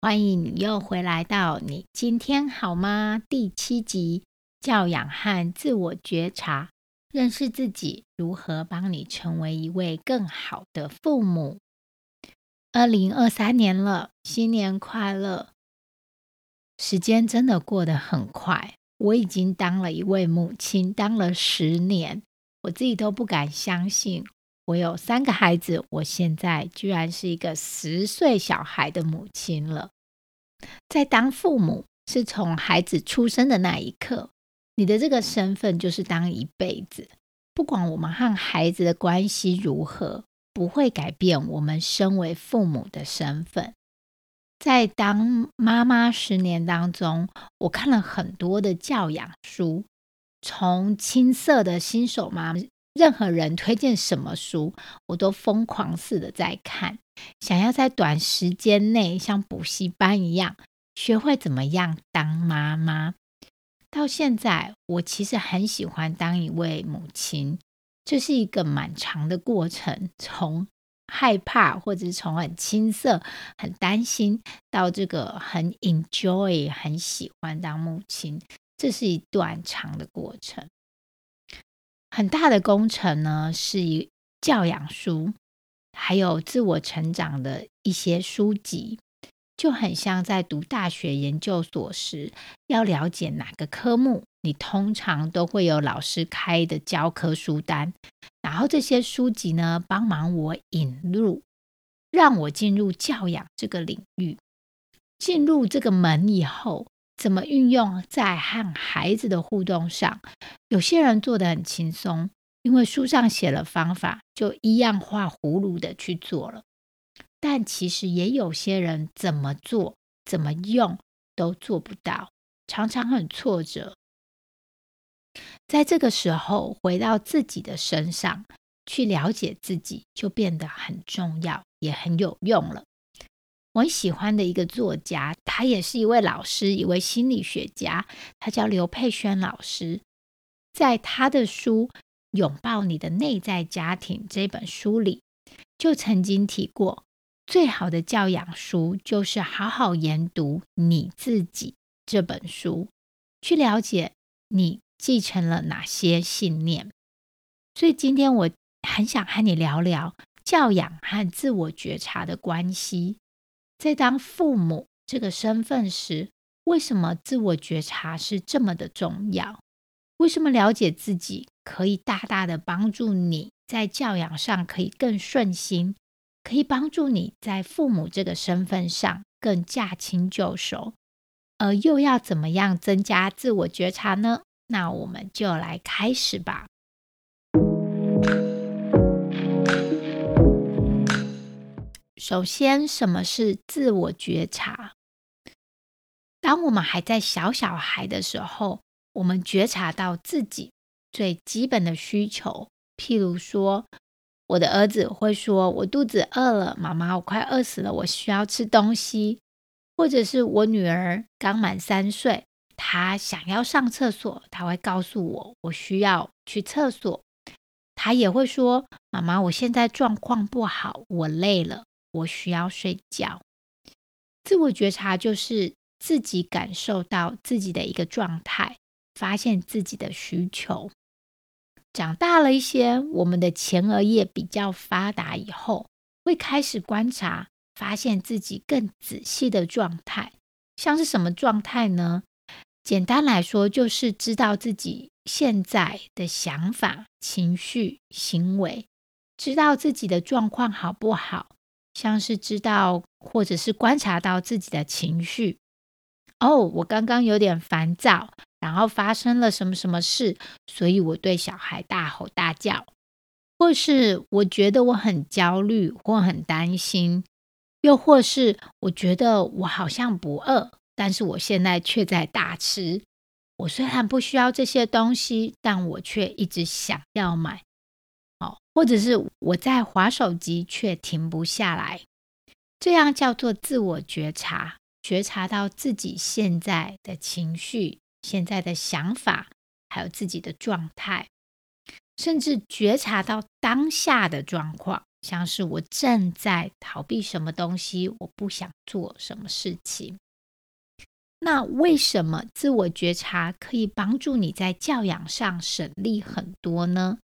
欢迎你又回来到你今天好吗？第七集教养和自我觉察。认识自己，如何帮你成为一位更好的父母？二零二三年了，新年快乐！时间真的过得很快，我已经当了一位母亲，当了十年，我自己都不敢相信。我有三个孩子，我现在居然是一个十岁小孩的母亲了。在当父母，是从孩子出生的那一刻。你的这个身份就是当一辈子，不管我们和孩子的关系如何，不会改变我们身为父母的身份。在当妈妈十年当中，我看了很多的教养书，从青涩的新手妈，任何人推荐什么书，我都疯狂似的在看，想要在短时间内像补习班一样，学会怎么样当妈妈。到现在，我其实很喜欢当一位母亲。这是一个蛮长的过程，从害怕或者从很青涩、很担心，到这个很 enjoy、很喜欢当母亲，这是一段长的过程。很大的工程呢，是一教养书，还有自我成长的一些书籍。就很像在读大学研究所时，要了解哪个科目，你通常都会有老师开的教科书单，然后这些书籍呢，帮忙我引入，让我进入教养这个领域。进入这个门以后，怎么运用在和孩子的互动上？有些人做的很轻松，因为书上写了方法，就一样画葫芦的去做了。但其实也有些人怎么做、怎么用都做不到，常常很挫折。在这个时候，回到自己的身上去了解自己，就变得很重要，也很有用了。我很喜欢的一个作家，他也是一位老师，一位心理学家，他叫刘佩轩老师。在他的书《拥抱你的内在家庭》这本书里，就曾经提过。最好的教养书就是好好研读你自己这本书，去了解你继承了哪些信念。所以今天我很想和你聊聊教养和自我觉察的关系。在当父母这个身份时，为什么自我觉察是这么的重要？为什么了解自己可以大大的帮助你在教养上可以更顺心？可以帮助你在父母这个身份上更驾轻就熟，而又要怎么样增加自我觉察呢？那我们就来开始吧。首先，什么是自我觉察？当我们还在小小孩的时候，我们觉察到自己最基本的需求，譬如说。我的儿子会说：“我肚子饿了，妈妈，我快饿死了，我需要吃东西。”或者是我女儿刚满三岁，她想要上厕所，她会告诉我：“我需要去厕所。”她也会说：“妈妈，我现在状况不好，我累了，我需要睡觉。”自我觉察就是自己感受到自己的一个状态，发现自己的需求。长大了一些，我们的前额叶比较发达以后，会开始观察，发现自己更仔细的状态，像是什么状态呢？简单来说，就是知道自己现在的想法、情绪、行为，知道自己的状况好不好，像是知道或者是观察到自己的情绪。哦，我刚刚有点烦躁。然后发生了什么什么事，所以我对小孩大吼大叫，或是我觉得我很焦虑或很担心，又或是我觉得我好像不饿，但是我现在却在大吃。我虽然不需要这些东西，但我却一直想要买。哦，或者是我在划手机却停不下来，这样叫做自我觉察，觉察到自己现在的情绪、现在的想法，还有自己的状态，甚至觉察到当下的状况。像是我正在逃避什么东西，我不想做什么事情。那为什么自我觉察可以帮助你在教养上省力很多呢？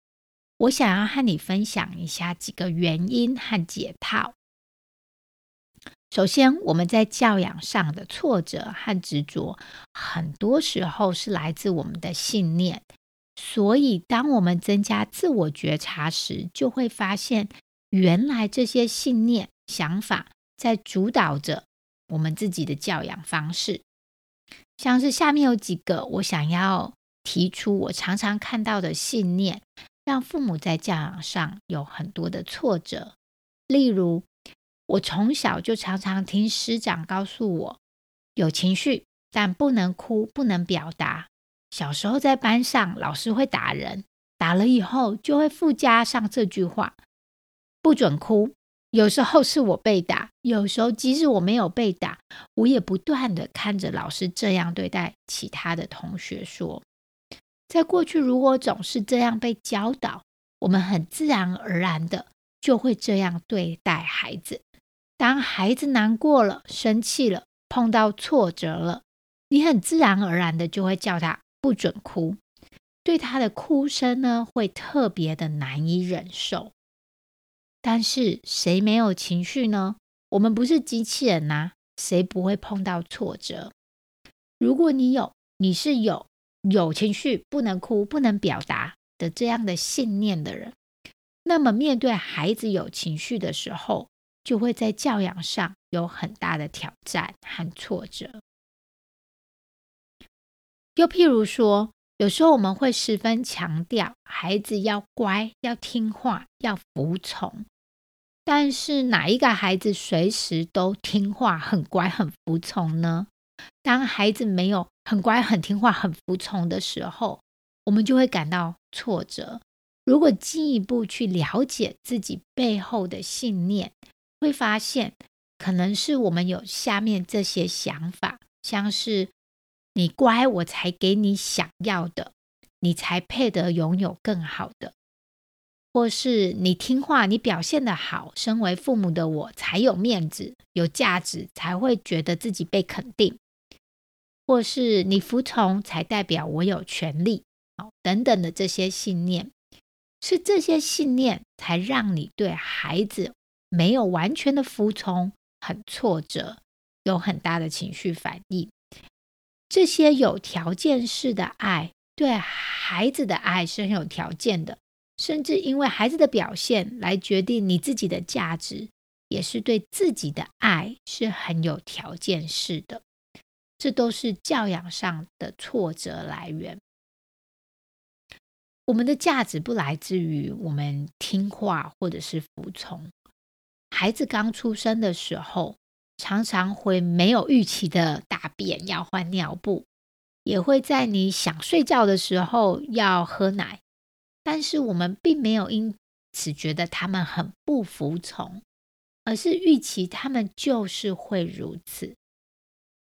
我想要和你分享一下几个原因和解套。首先，我们在教养上的挫折和执着，很多时候是来自我们的信念。所以，当我们增加自我觉察时，就会发现。原来这些信念、想法在主导着我们自己的教养方式，像是下面有几个我想要提出，我常常看到的信念，让父母在教养上有很多的挫折。例如，我从小就常常听师长告诉我，有情绪但不能哭，不能表达。小时候在班上，老师会打人，打了以后就会附加上这句话。不准哭。有时候是我被打，有时候即使我没有被打，我也不断的看着老师这样对待其他的同学。说，在过去，如果总是这样被教导，我们很自然而然的就会这样对待孩子。当孩子难过了、生气了、碰到挫折了，你很自然而然的就会叫他不准哭，对他的哭声呢，会特别的难以忍受。但是谁没有情绪呢？我们不是机器人呐，谁不会碰到挫折？如果你有，你是有有情绪不能哭、不能表达的这样的信念的人，那么面对孩子有情绪的时候，就会在教养上有很大的挑战和挫折。又譬如说，有时候我们会十分强调孩子要乖、要听话、要服从。但是哪一个孩子随时都听话、很乖、很服从呢？当孩子没有很乖、很听话、很服从的时候，我们就会感到挫折。如果进一步去了解自己背后的信念，会发现可能是我们有下面这些想法，像是你乖，我才给你想要的，你才配得拥有更好的。或是你听话，你表现的好，身为父母的我才有面子、有价值，才会觉得自己被肯定；或是你服从，才代表我有权利，好等等的这些信念，是这些信念才让你对孩子没有完全的服从，很挫折，有很大的情绪反应。这些有条件式的爱，对孩子的爱是很有条件的。甚至因为孩子的表现来决定你自己的价值，也是对自己的爱是很有条件式的。这都是教养上的挫折来源。我们的价值不来自于我们听话或者是服从。孩子刚出生的时候，常常会没有预期的大便，要换尿布，也会在你想睡觉的时候要喝奶。但是我们并没有因此觉得他们很不服从，而是预期他们就是会如此。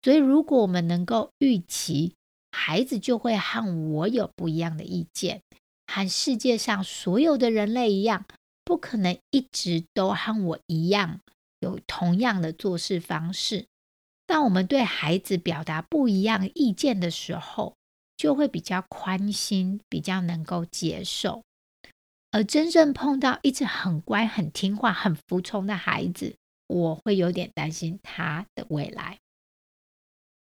所以，如果我们能够预期孩子就会和我有不一样的意见，和世界上所有的人类一样，不可能一直都和我一样有同样的做事方式。当我们对孩子表达不一样意见的时候，就会比较宽心，比较能够接受。而真正碰到一直很乖、很听话、很服从的孩子，我会有点担心他的未来。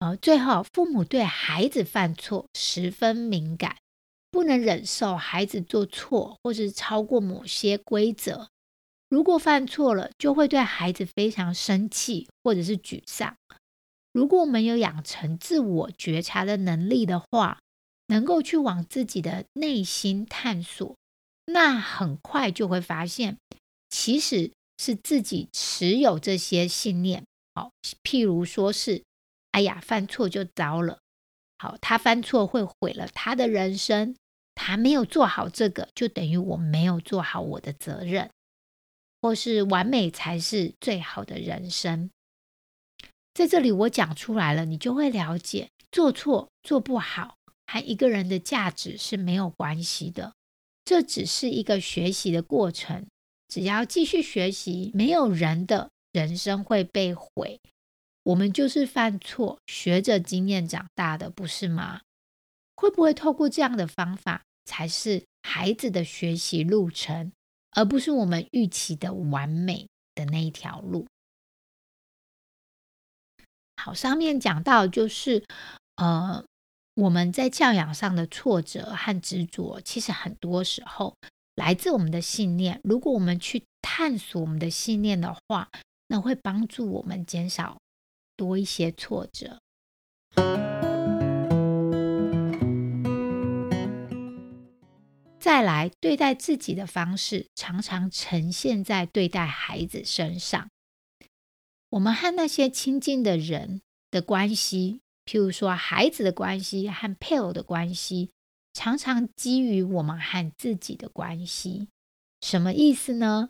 而最后，父母对孩子犯错十分敏感，不能忍受孩子做错或是超过某些规则。如果犯错了，就会对孩子非常生气或者是沮丧。如果我们有养成自我觉察的能力的话，能够去往自己的内心探索，那很快就会发现，其实是自己持有这些信念。好，譬如说是，哎呀，犯错就糟了。好，他犯错会毁了他的人生。他没有做好这个，就等于我没有做好我的责任，或是完美才是最好的人生。在这里我讲出来了，你就会了解，做错做不好，和一个人的价值是没有关系的。这只是一个学习的过程，只要继续学习，没有人的人生会被毁。我们就是犯错，学着经验长大的，不是吗？会不会透过这样的方法，才是孩子的学习路程，而不是我们预期的完美的那一条路？好，上面讲到就是，呃。我们在教养上的挫折和执着，其实很多时候来自我们的信念。如果我们去探索我们的信念的话，那会帮助我们减少多一些挫折。再来，对待自己的方式，常常呈现在对待孩子身上。我们和那些亲近的人的关系。譬如说，孩子的关系和配偶的关系，常常基于我们和自己的关系。什么意思呢？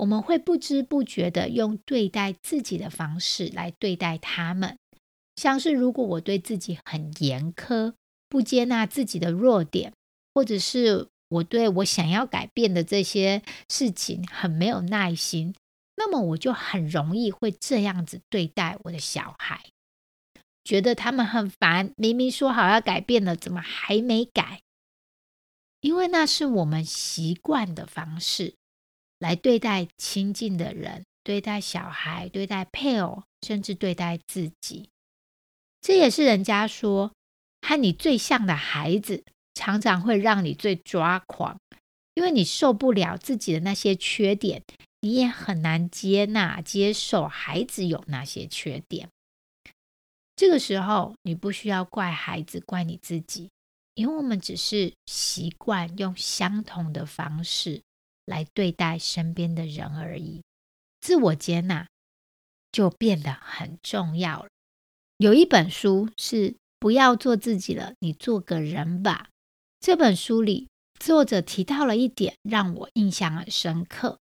我们会不知不觉的用对待自己的方式来对待他们。像是如果我对自己很严苛，不接纳自己的弱点，或者是我对我想要改变的这些事情很没有耐心，那么我就很容易会这样子对待我的小孩。觉得他们很烦，明明说好要改变了，怎么还没改？因为那是我们习惯的方式来对待亲近的人，对待小孩，对待配偶，甚至对待自己。这也是人家说，和你最像的孩子，常常会让你最抓狂，因为你受不了自己的那些缺点，你也很难接纳、接受孩子有那些缺点。这个时候，你不需要怪孩子，怪你自己，因为我们只是习惯用相同的方式来对待身边的人而已。自我接纳就变得很重要了。有一本书是“不要做自己了，你做个人吧”。这本书里，作者提到了一点，让我印象很深刻。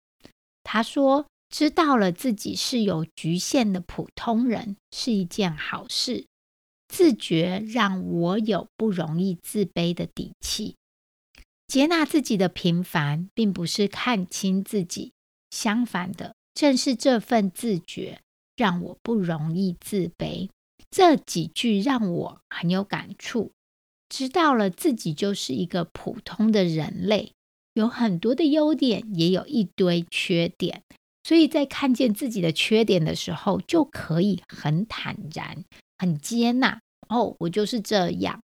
他说。知道了自己是有局限的普通人是一件好事，自觉让我有不容易自卑的底气。接纳自己的平凡，并不是看清自己，相反的，正是这份自觉让我不容易自卑。这几句让我很有感触。知道了自己就是一个普通的人类，有很多的优点，也有一堆缺点。所以在看见自己的缺点的时候，就可以很坦然、很接纳。哦，我就是这样。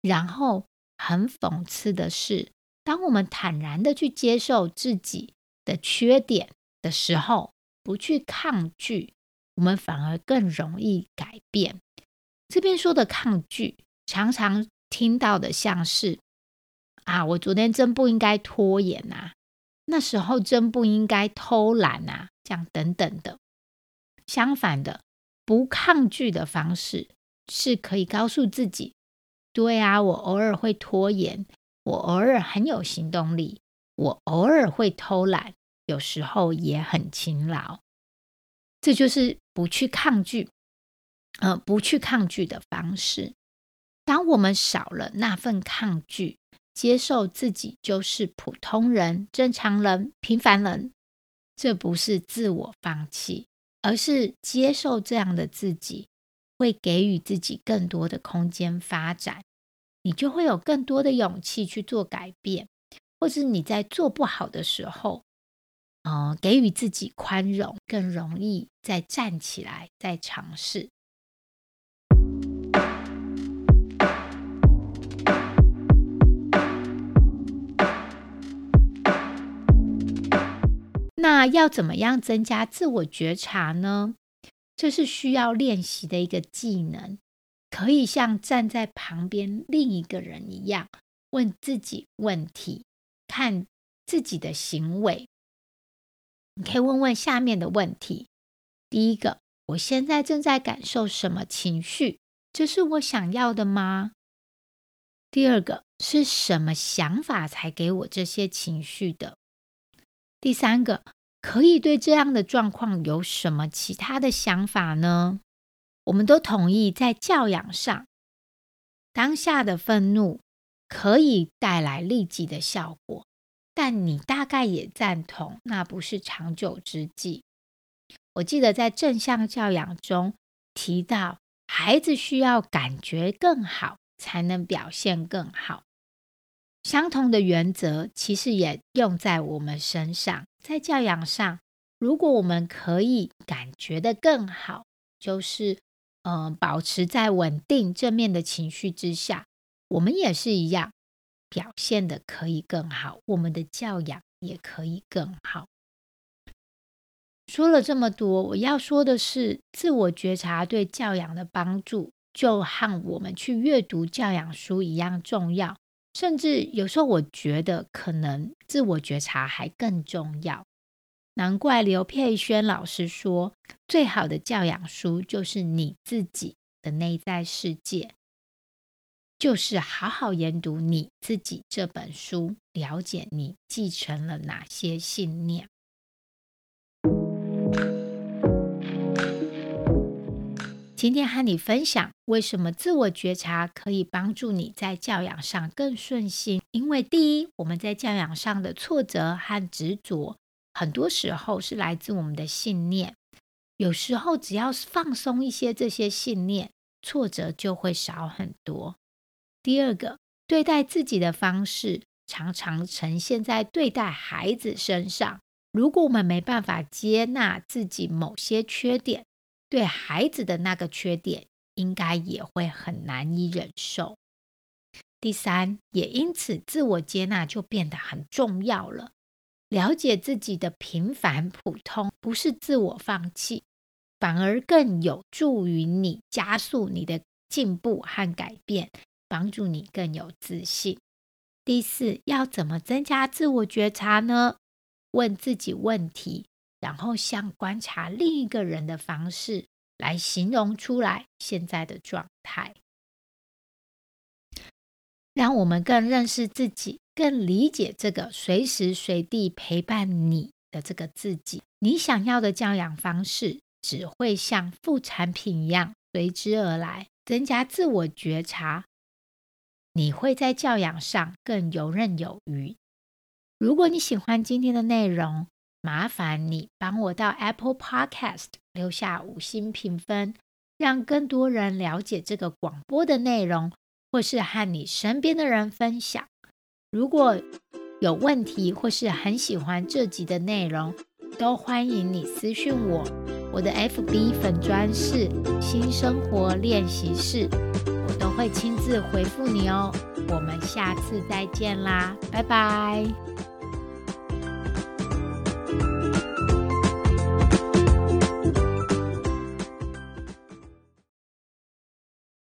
然后很讽刺的是，当我们坦然的去接受自己的缺点的时候，不去抗拒，我们反而更容易改变。这边说的抗拒，常常听到的像是：啊，我昨天真不应该拖延呐。那时候真不应该偷懒啊，这样等等的。相反的，不抗拒的方式是可以告诉自己：对啊，我偶尔会拖延，我偶尔很有行动力，我偶尔会偷懒，有时候也很勤劳。这就是不去抗拒，呃，不去抗拒的方式。当我们少了那份抗拒。接受自己就是普通人、正常人、平凡人，这不是自我放弃，而是接受这样的自己，会给予自己更多的空间发展，你就会有更多的勇气去做改变，或是你在做不好的时候，嗯，给予自己宽容，更容易再站起来，再尝试。那要怎么样增加自我觉察呢？这是需要练习的一个技能，可以像站在旁边另一个人一样，问自己问题，看自己的行为。你可以问问下面的问题：第一个，我现在正在感受什么情绪？这是我想要的吗？第二个，是什么想法才给我这些情绪的？第三个，可以对这样的状况有什么其他的想法呢？我们都同意，在教养上，当下的愤怒可以带来立即的效果，但你大概也赞同，那不是长久之计。我记得在正向教养中提到，孩子需要感觉更好，才能表现更好。相同的原则其实也用在我们身上，在教养上，如果我们可以感觉的更好，就是。嗯，保持在稳定正面的情绪之下，我们也是一样，表现的可以更好，我们的教养也可以更好。说了这么多，我要说的是，自我觉察对教养的帮助，就和我们去阅读教养书一样重要，甚至有时候我觉得可能自我觉察还更重要。难怪刘佩轩老师说，最好的教养书就是你自己的内在世界，就是好好研读你自己这本书，了解你继承了哪些信念。今天和你分享，为什么自我觉察可以帮助你在教养上更顺心？因为第一，我们在教养上的挫折和执着。很多时候是来自我们的信念，有时候只要放松一些这些信念，挫折就会少很多。第二个，对待自己的方式常常呈现在对待孩子身上。如果我们没办法接纳自己某些缺点，对孩子的那个缺点应该也会很难以忍受。第三，也因此自我接纳就变得很重要了。了解自己的平凡普通，不是自我放弃，反而更有助于你加速你的进步和改变，帮助你更有自信。第四，要怎么增加自我觉察呢？问自己问题，然后像观察另一个人的方式来形容出来现在的状态，让我们更认识自己。更理解这个随时随地陪伴你的这个自己，你想要的教养方式只会像副产品一样随之而来。增加自我觉察，你会在教养上更游刃有余。如果你喜欢今天的内容，麻烦你帮我到 Apple Podcast 留下五星评分，让更多人了解这个广播的内容，或是和你身边的人分享。如果有问题或是很喜欢这集的内容，都欢迎你私讯我。我的 FB 粉砖是新生活练习室，我都会亲自回复你哦。我们下次再见啦，拜拜。